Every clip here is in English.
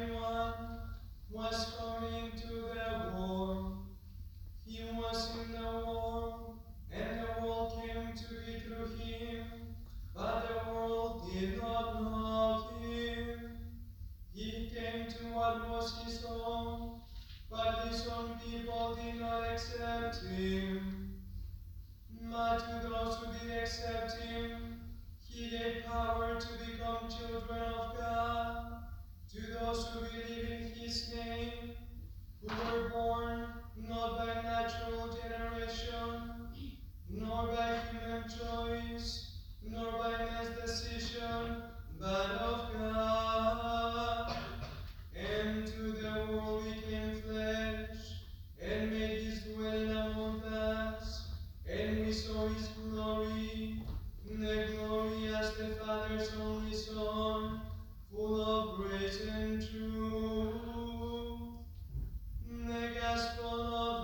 everyone was coming to the war. He was in the war, and the world came to be through him, but the world did not know him. He came to what was his own, but his own people did not accept him. But to those who did accept him, he gave power to become children of God to those who believe in his name, who were born not by natural generation, nor by human choice, nor by man's decision, but of God. And to the world he came flesh, and made his dwelling among us, and we saw his glory, the glory as the Father's only Son Full of grace and truth, the gospel of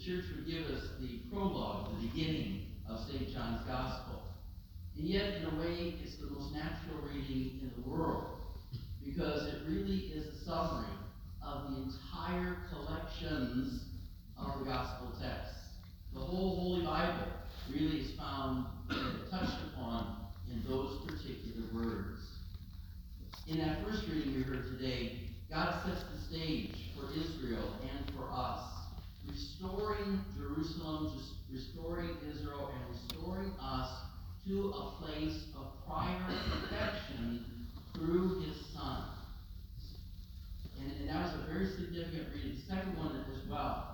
the church would give us the prologue, the beginning of St. John's Gospel. And yet, in a way, it's the most natural reading in the world because it really is a summary of the entire collections of the Gospel texts. The whole Holy Bible really is found and touched upon in those particular words. In that first reading we heard today, God sets the stage for Israel and for us restoring Jerusalem, restoring Israel, and restoring us to a place of prior perfection through his Son. And, and that was a very significant reading. The second one as well.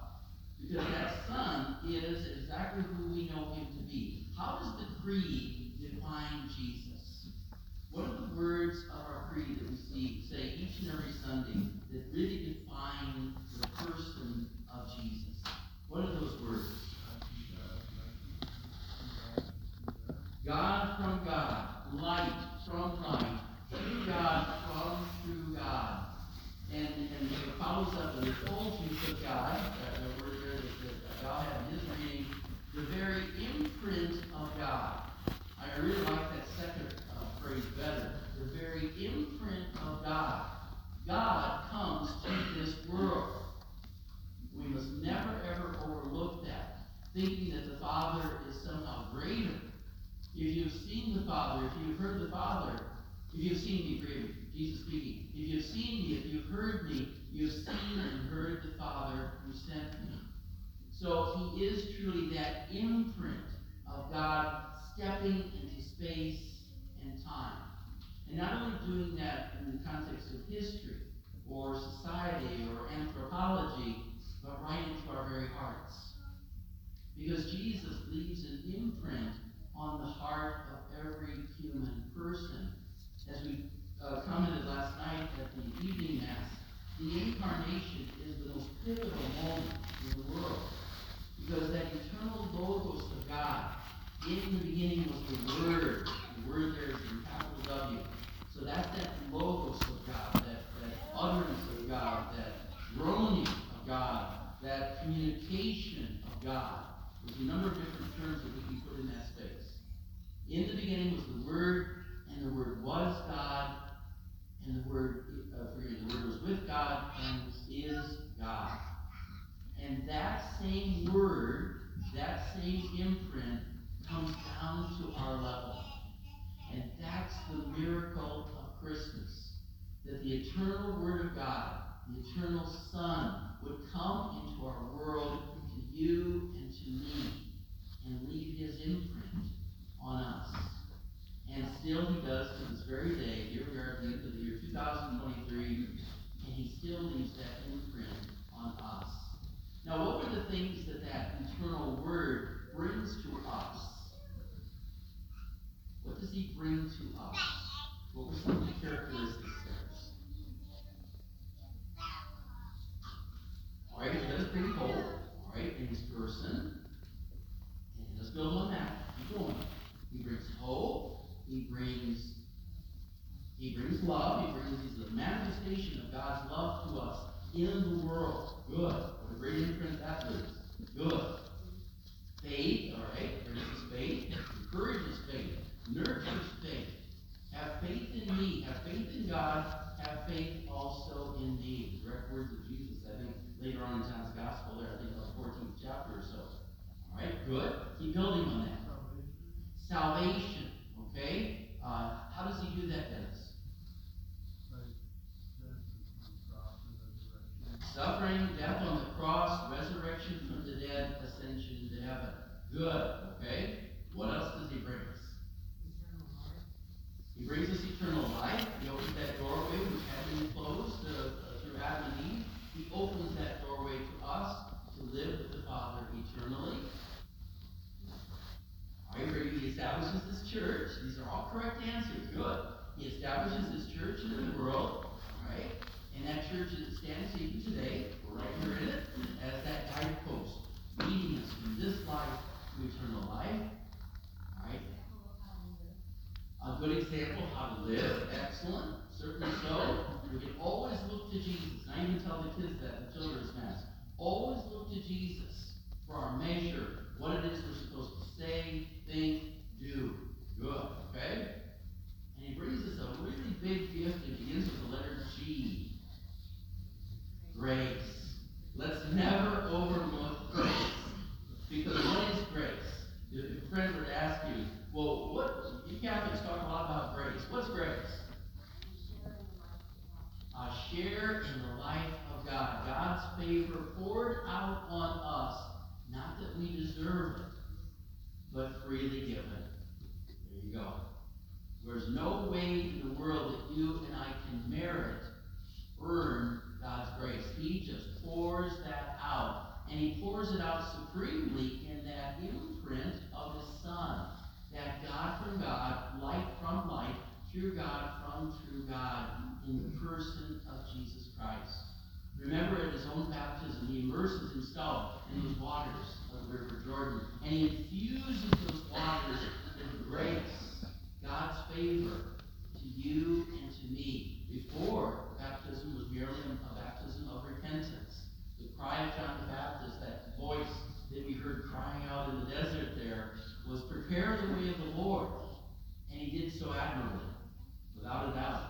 Because that Son is exactly who we know him to be. How does the creed define Jesus? What are the words of our creed that we see, say each and every Sunday that really define the person of Jesus? What those words? God from God, light from light, true God from true God. And, and it follows up the fullness of God, uh, the word there that, that God had in his reading, the very imprint of God. I really like that second uh, phrase better. The very imprint of God. God comes to this world. We must never that, thinking that the Father is somehow greater. If you've seen the Father, if you've heard the Father, if you've seen me, forgive Jesus speaking, if you've seen me, if you've heard me, you've seen and heard the Father who sent me. So he is truly that imprint of God stepping into space and time. And not only doing that in the context of history or society or anthropology, but right into our very hearts. Because Jesus leaves an imprint on the heart of every human person. As we uh, commented last night at the evening mass, the incarnation is the most pivotal moment in the world. Because that eternal logos of God, in the beginning was the Word. The Word there is in capital W. So that's that logos of God, that, that utterance of God, that groaning of God, that communication of God. There's a number of different terms that we can put in that space. In the beginning was the Word, and the Word was God, and the Word, uh, me, the Word was with God and is God. And that same Word, that same imprint, comes down to our level. And that's the miracle of Christmas. That the eternal Word of God, the eternal Son, would come into our world, to you and to and leave his imprint on us. And still he does to this very day. Here we are at the end of the year 2023, and he still leaves that imprint on us. Now, what were the things that that eternal word brings to us? What does he bring to us? What were some of the characteristics there? All right, he does bring right, in his person. And let's build on that. Keep going. He brings hope. He brings he brings love. He brings he's the manifestation of God's love to us in the world. Good. What a great imprint that leaves. Good. Faith, all right, brings faith, encourages faith, nurtures faith. Have faith in me, have faith in God, have faith also in me. Direct words of Jesus, later on in John's Gospel there, I think the 14th chapter or so. All right, good. Keep building on that. Salvation, okay? Uh, how does he do that, Dennis? Suffering, death on the cross, resurrection from the dead, ascension into heaven. Good, okay? What else does he bring us? He brings us eternal life. He opens that doorway which had been closed uh, through Adam and Eve. He opens that doorway to us to live with the Father eternally. You ready? He establishes this church. These are all correct answers. Good. He establishes this church in the world. right? And that church that stands even today, we're right here in it, as that guidepost, leading us from this life to eternal life. Right? A good example of how to live. Excellent. Certainly so. We can always look to Jesus. And I even tell the kids that at the children's mass. Always look to Jesus for our measure, what it is we're supposed to say, think, do. Good, okay? And he brings us a really big gift. It begins with the letter G. Grace. Let's never overlook grace. Because what is grace? If if a friend were to ask you, well, what, you Catholics talk a lot about grace. What's grace? A share in the life of God. God's favor poured out on us, not that we deserve it, but freely given. There you go. There's no way in the world that you and I can merit, earn God's grace. He just pours that out. And He pours it out supremely in that imprint of His Son. That God from God, light from light, true God from true God, in the person of Jesus Christ. Remember at his own baptism, he immerses himself in those waters of the River Jordan, and he infuses those waters with grace, God's favor to you and to me. Before, baptism was merely a baptism of repentance. The cry of John the Baptist, that voice that we heard crying out in the desert there, was prepare the way of the Lord. And he did so admirably, without a doubt.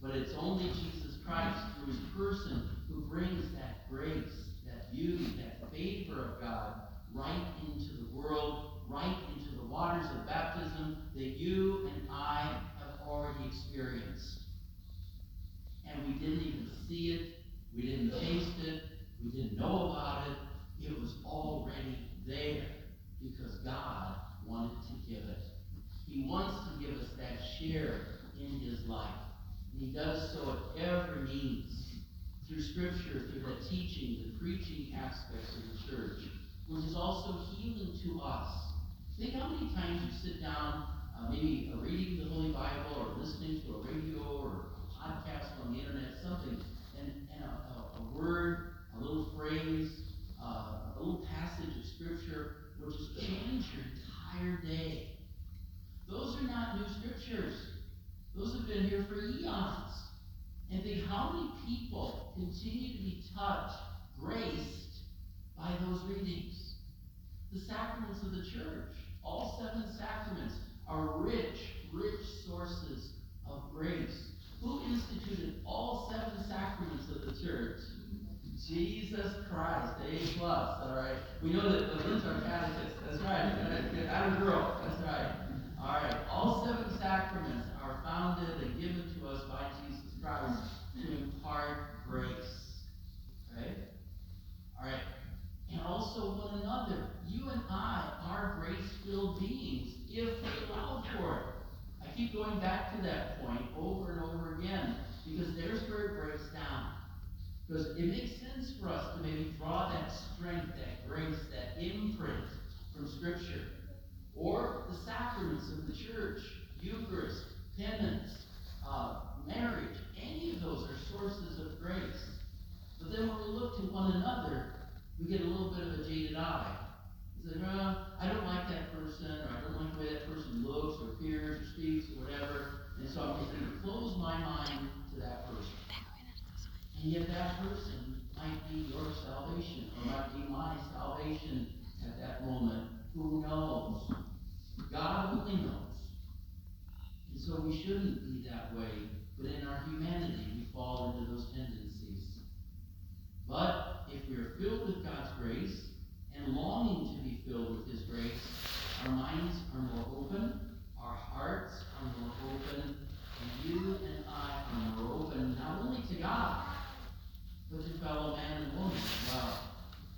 But it's only Jesus Christ, through his person, who brings that grace, that beauty, that favor of God right into the world, right into the waters of baptism that you and I have already experienced. And we didn't even see it, we didn't taste it, we didn't know about it. It was already there because God wanted to give it. He wants to give us that share in his life. He does so at every means. Through scripture, through the teaching, the preaching aspects of the church, which is also healing to us. Think how many times you sit down, uh, maybe uh, reading the Holy Bible or listening to a radio or a podcast on the internet, something, and, and a, a, a word, a little phrase, uh, a little passage of scripture will just change your entire day. Those are not new scriptures. Those have been here for eons. And think how many people continue to be touched, graced by those readings. The sacraments of the church, all seven sacraments, are rich, rich sources of grace. Who instituted all seven sacraments of the church? Jesus Christ, A plus, all right. We know that the Lynn's are catechist. That's right. Of girl. That's right. All right. All seven sacraments founded and given to us by Jesus Christ to impart grace. Okay? All right. And also one another. You and I are grace-filled beings if we allow for it. I keep going back to that point over and over again because there's where it breaks down. Because it makes sense for us to maybe draw that strength, that grace, that imprint from Scripture. Or the sacraments of the church, Eucharist, penance, uh, marriage, any of those are sources of grace. But then when we look to one another, we get a little bit of a jaded eye. We say, well, I don't like that person, or I don't like the way that person looks, or appears, or speaks, or whatever. And so I'm just going to close my mind to that person. And yet that person might be your salvation, or might be my salvation at that moment. Who knows? God only knows. So we shouldn't be that way, but in our humanity we fall into those tendencies. But if we are filled with God's grace and longing to be filled with His grace, our minds are more open, our hearts are more open, and you and I are more open not only to God, but to fellow man and woman as well.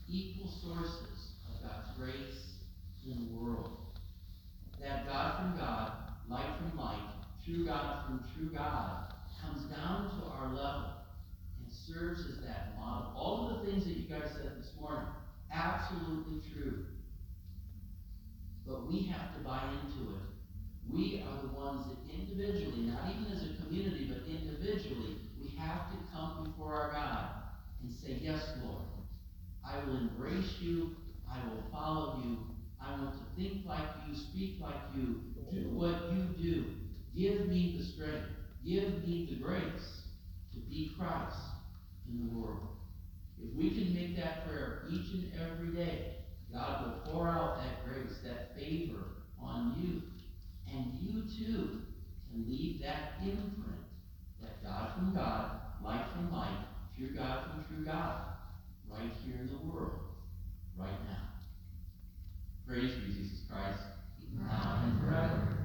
Equal sources of God's grace in the world. That God from God, light from light, true God from true God, comes down to our level and serves as that model. All of the things that you guys said this morning, absolutely true. But we have to buy into it. We are the ones that individually, not even as a community, but individually, we have to come before our God and say, Yes, Lord, I will embrace you, I will follow you, I want to think like you, speak like you, do what you do. Give me the strength, give me the grace to be Christ in the world. If we can make that prayer each and every day, God will pour out that grace, that favor on you. And you too can leave that imprint, that God from God, light from light, true God from true God, right here in the world, right now. Praise be Jesus Christ, now and forever.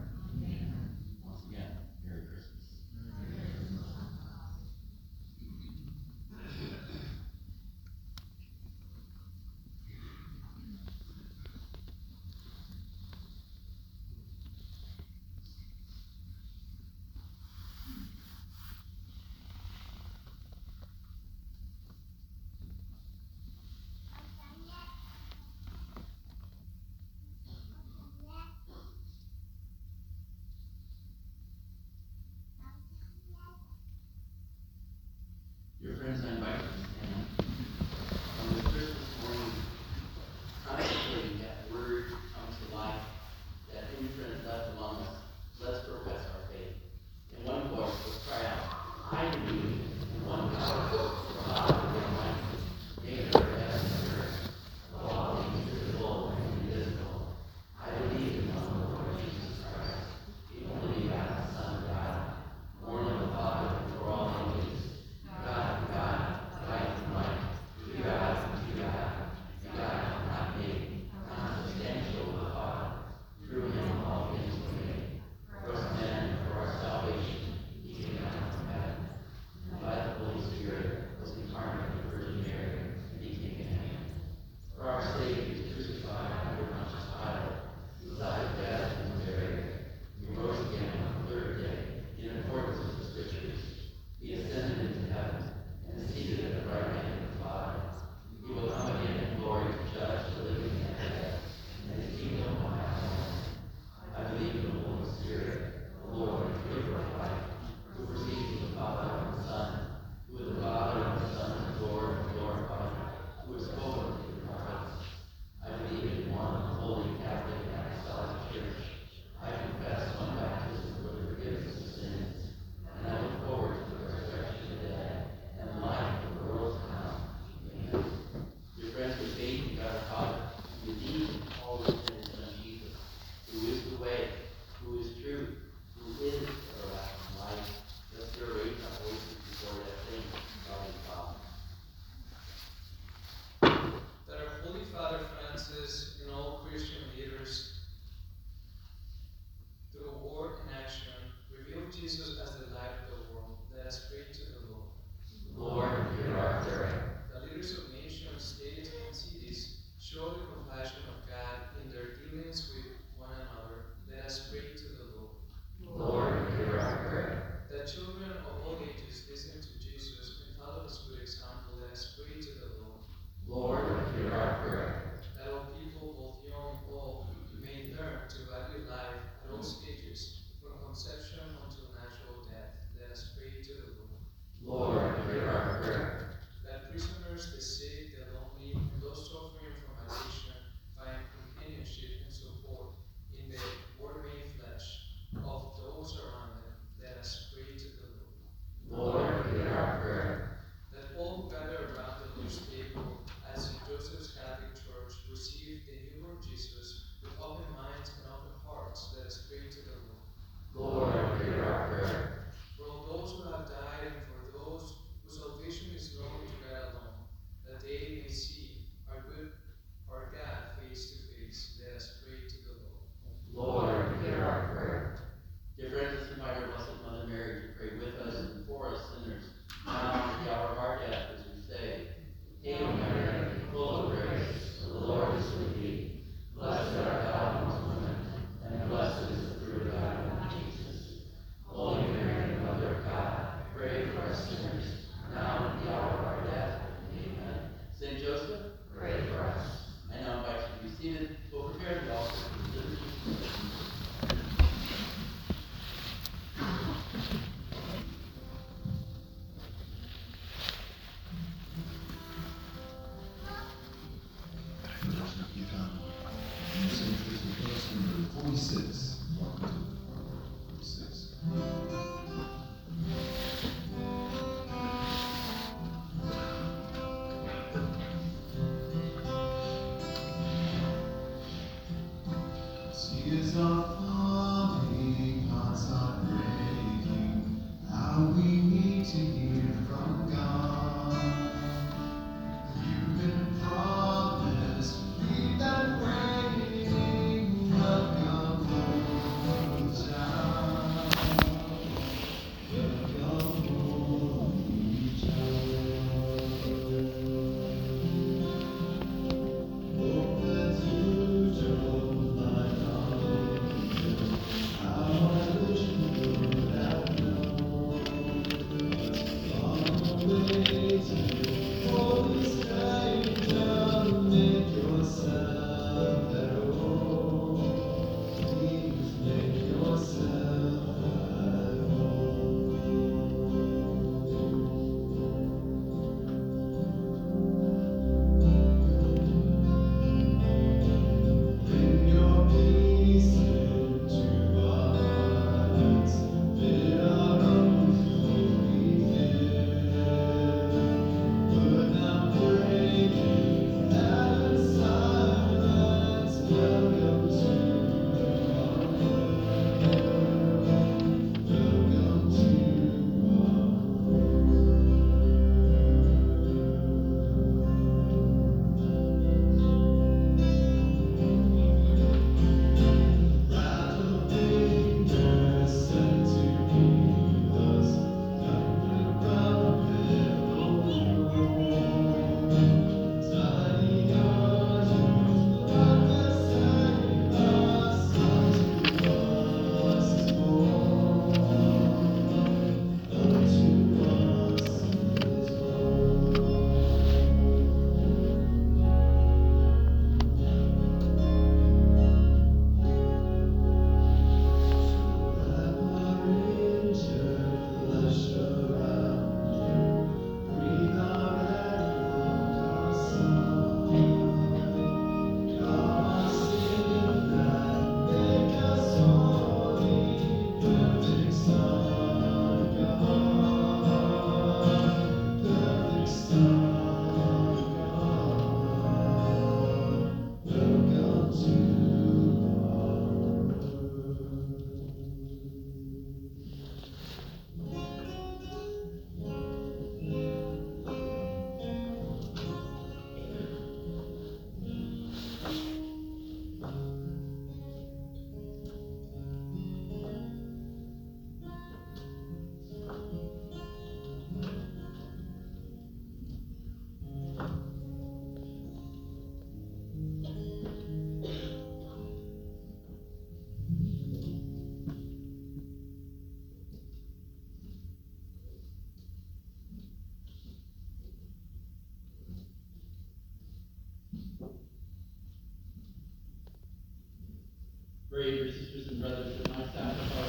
sisters and brothers with my sacrifice.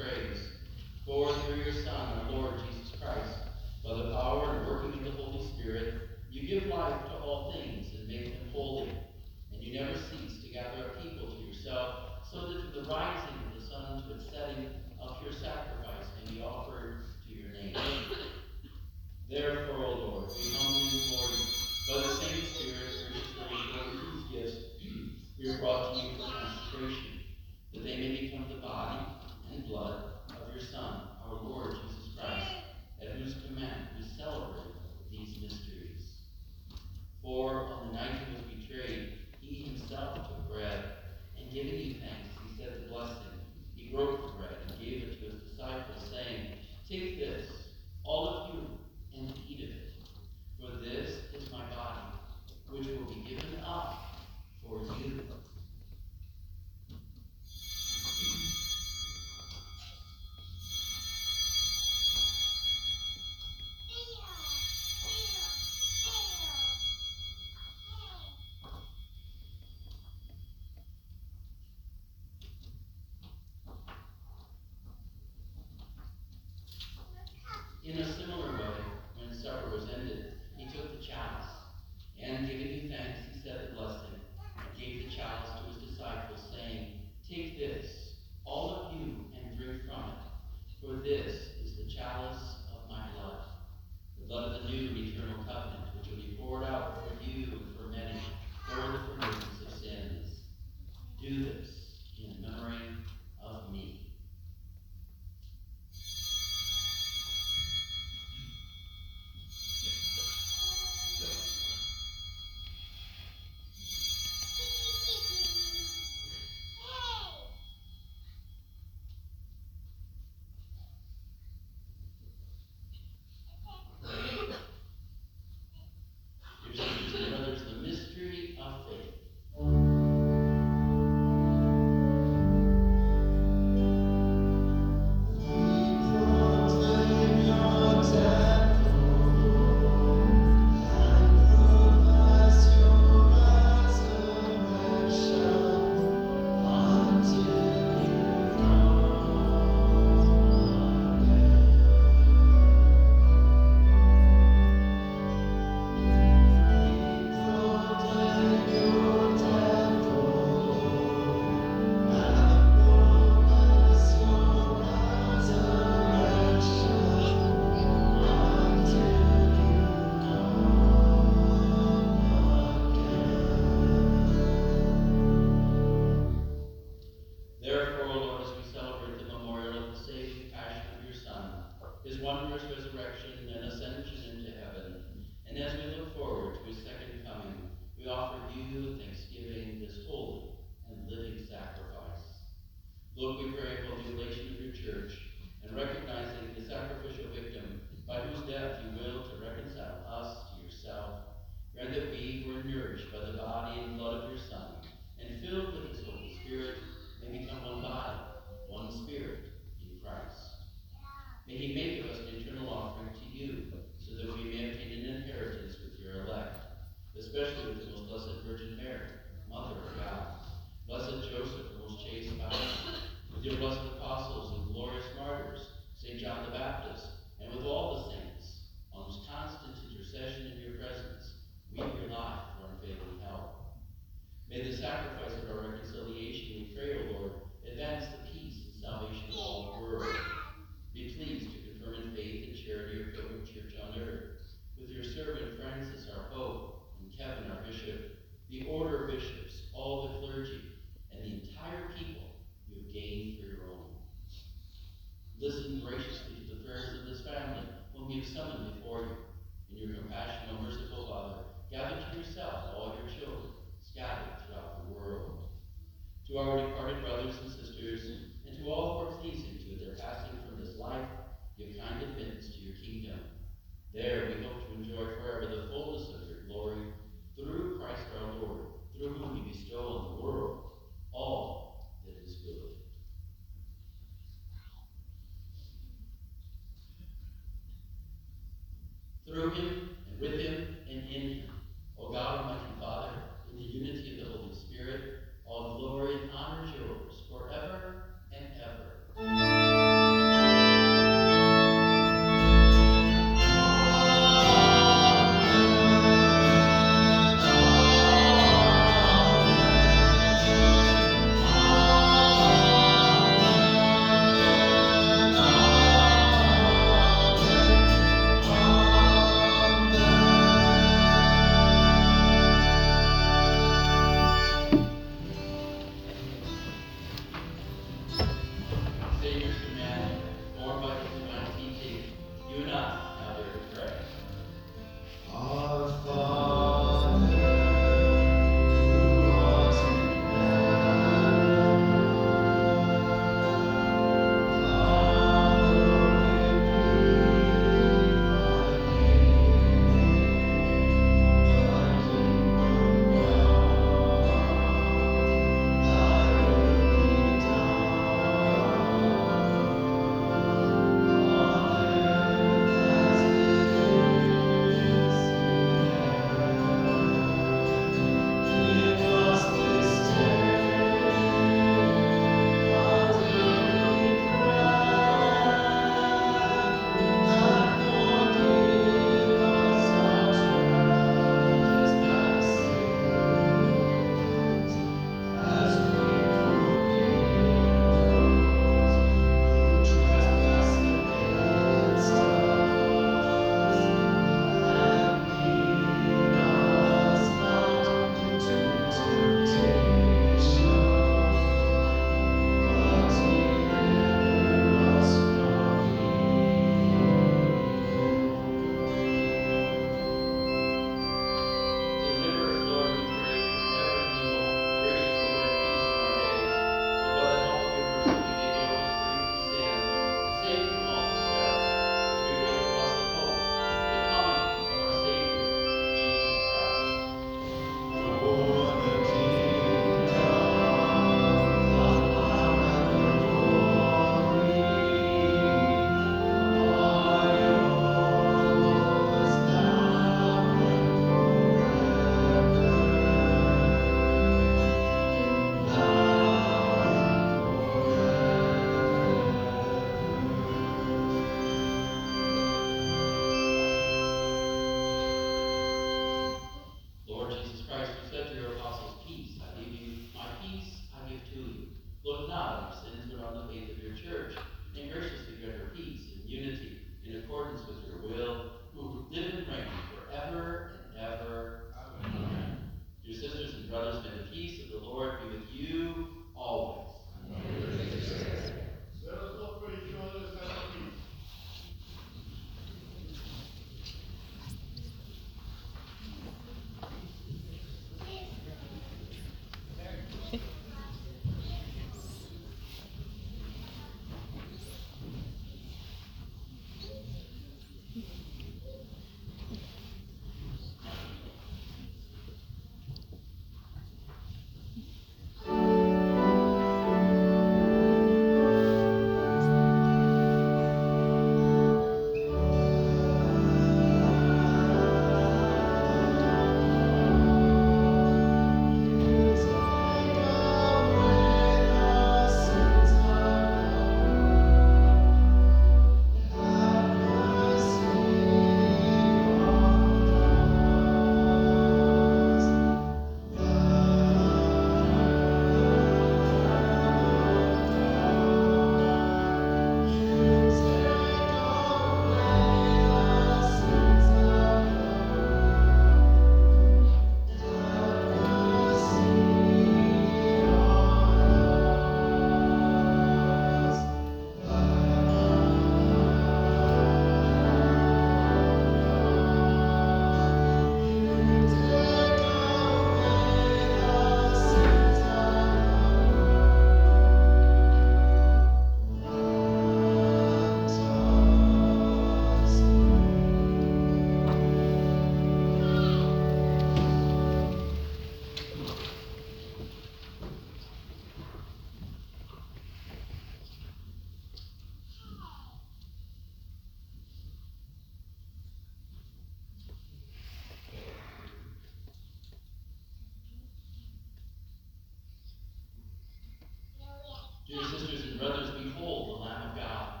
Dear sisters and brothers, behold the Lamb of God.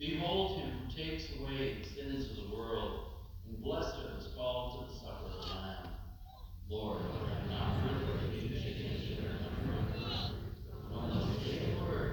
Behold him who takes away the sins of the world, and blessed are those called to the supper of the Lamb. Lord, I am not worthy to be taken into your say a word.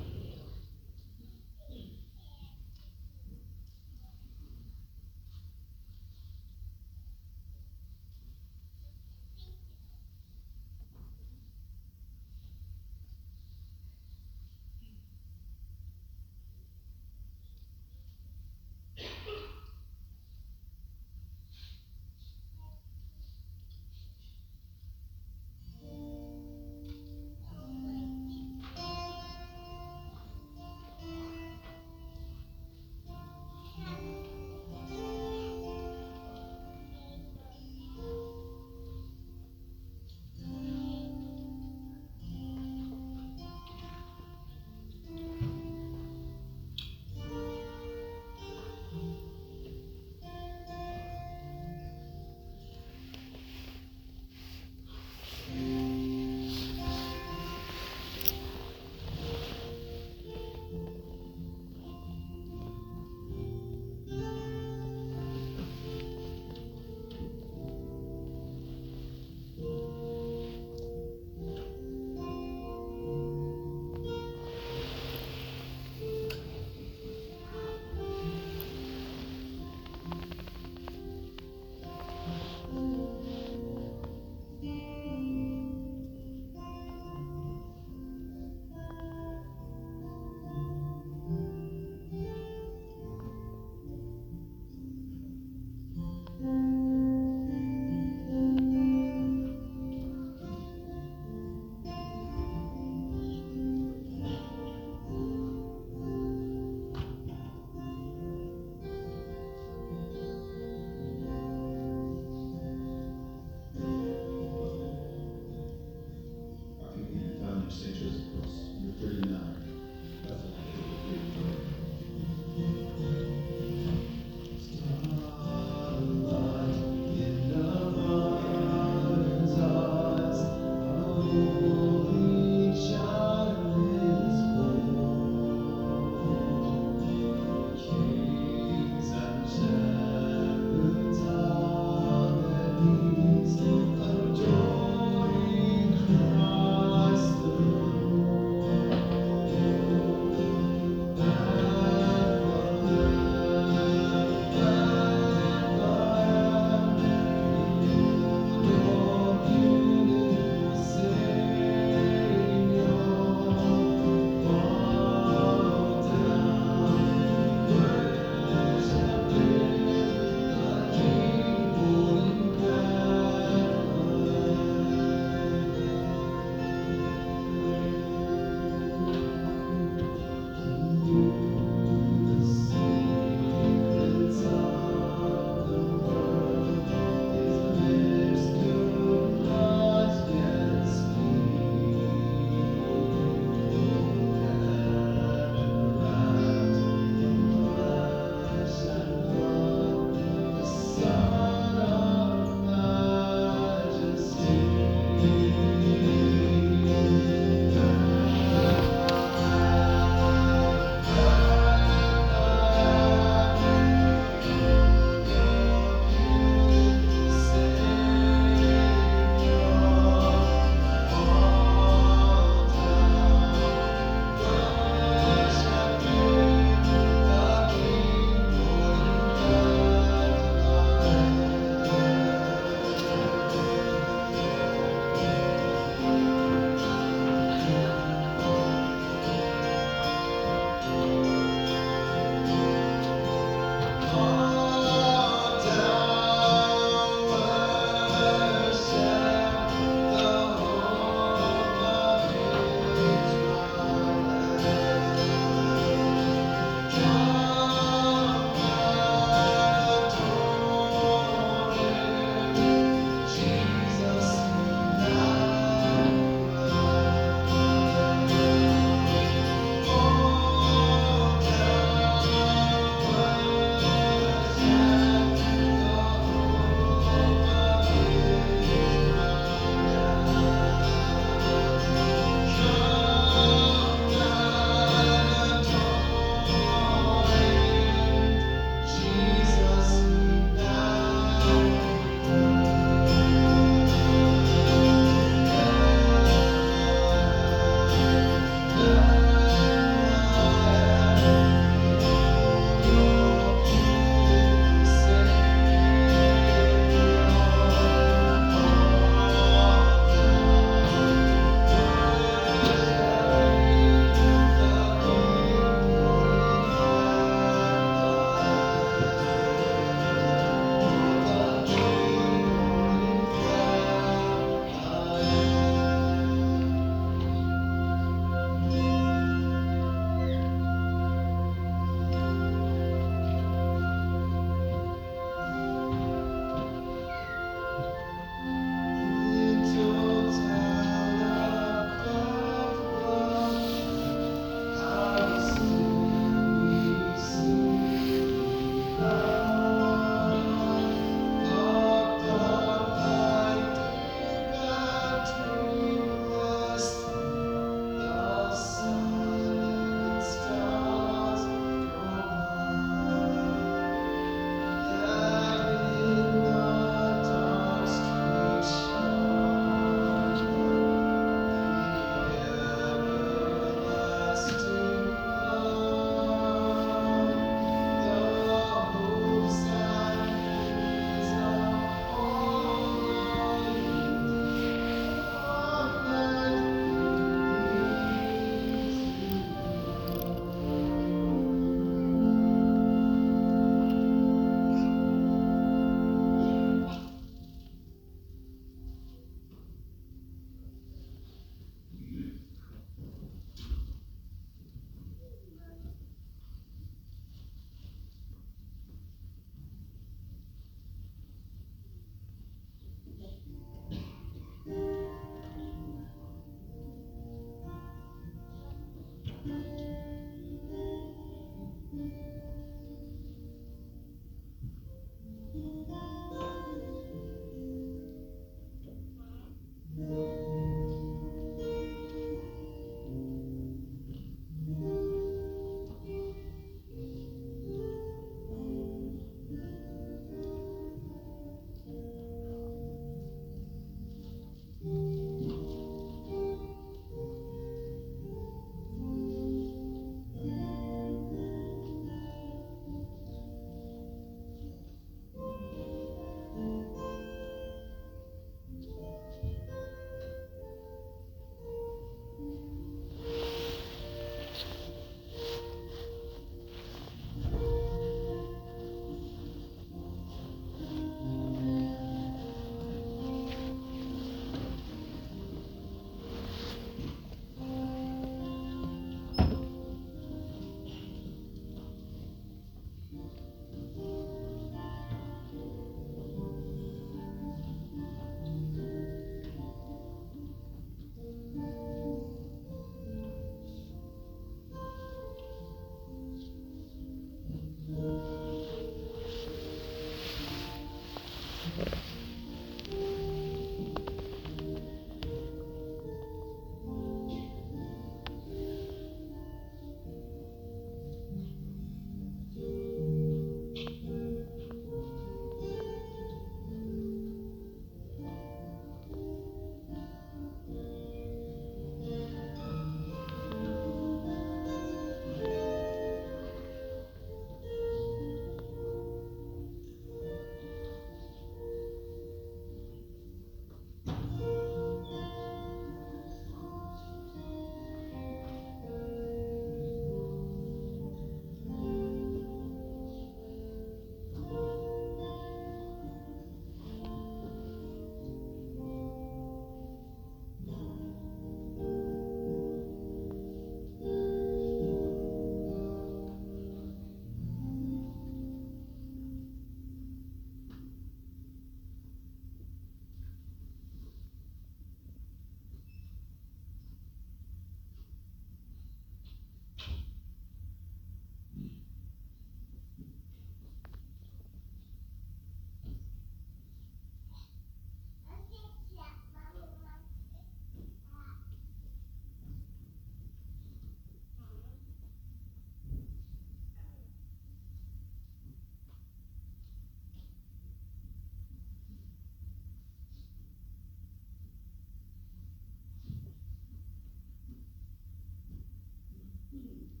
need.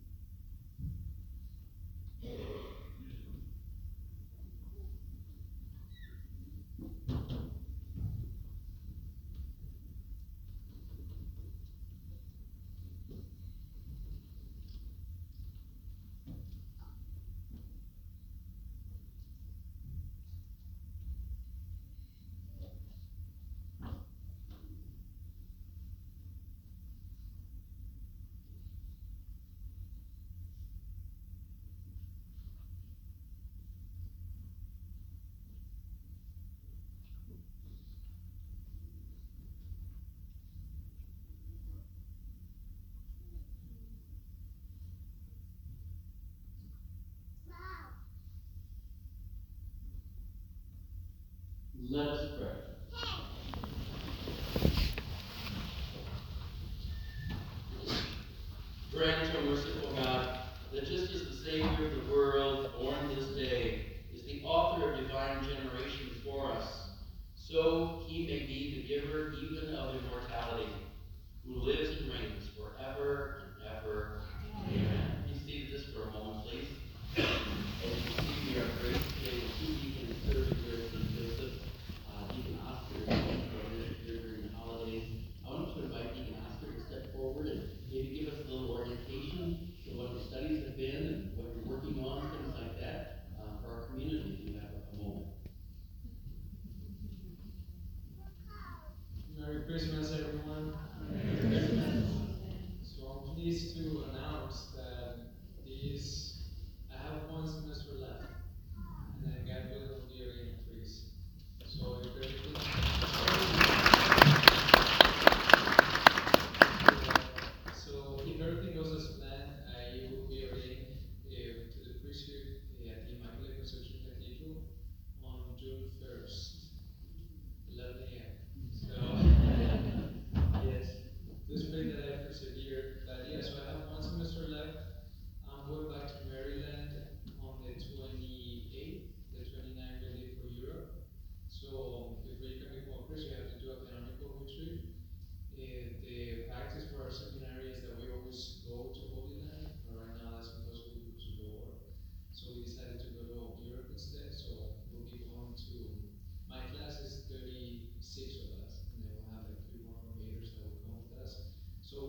let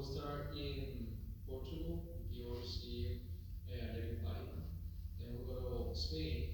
start in Portugal, you will see uh, Then we'll go to Spain,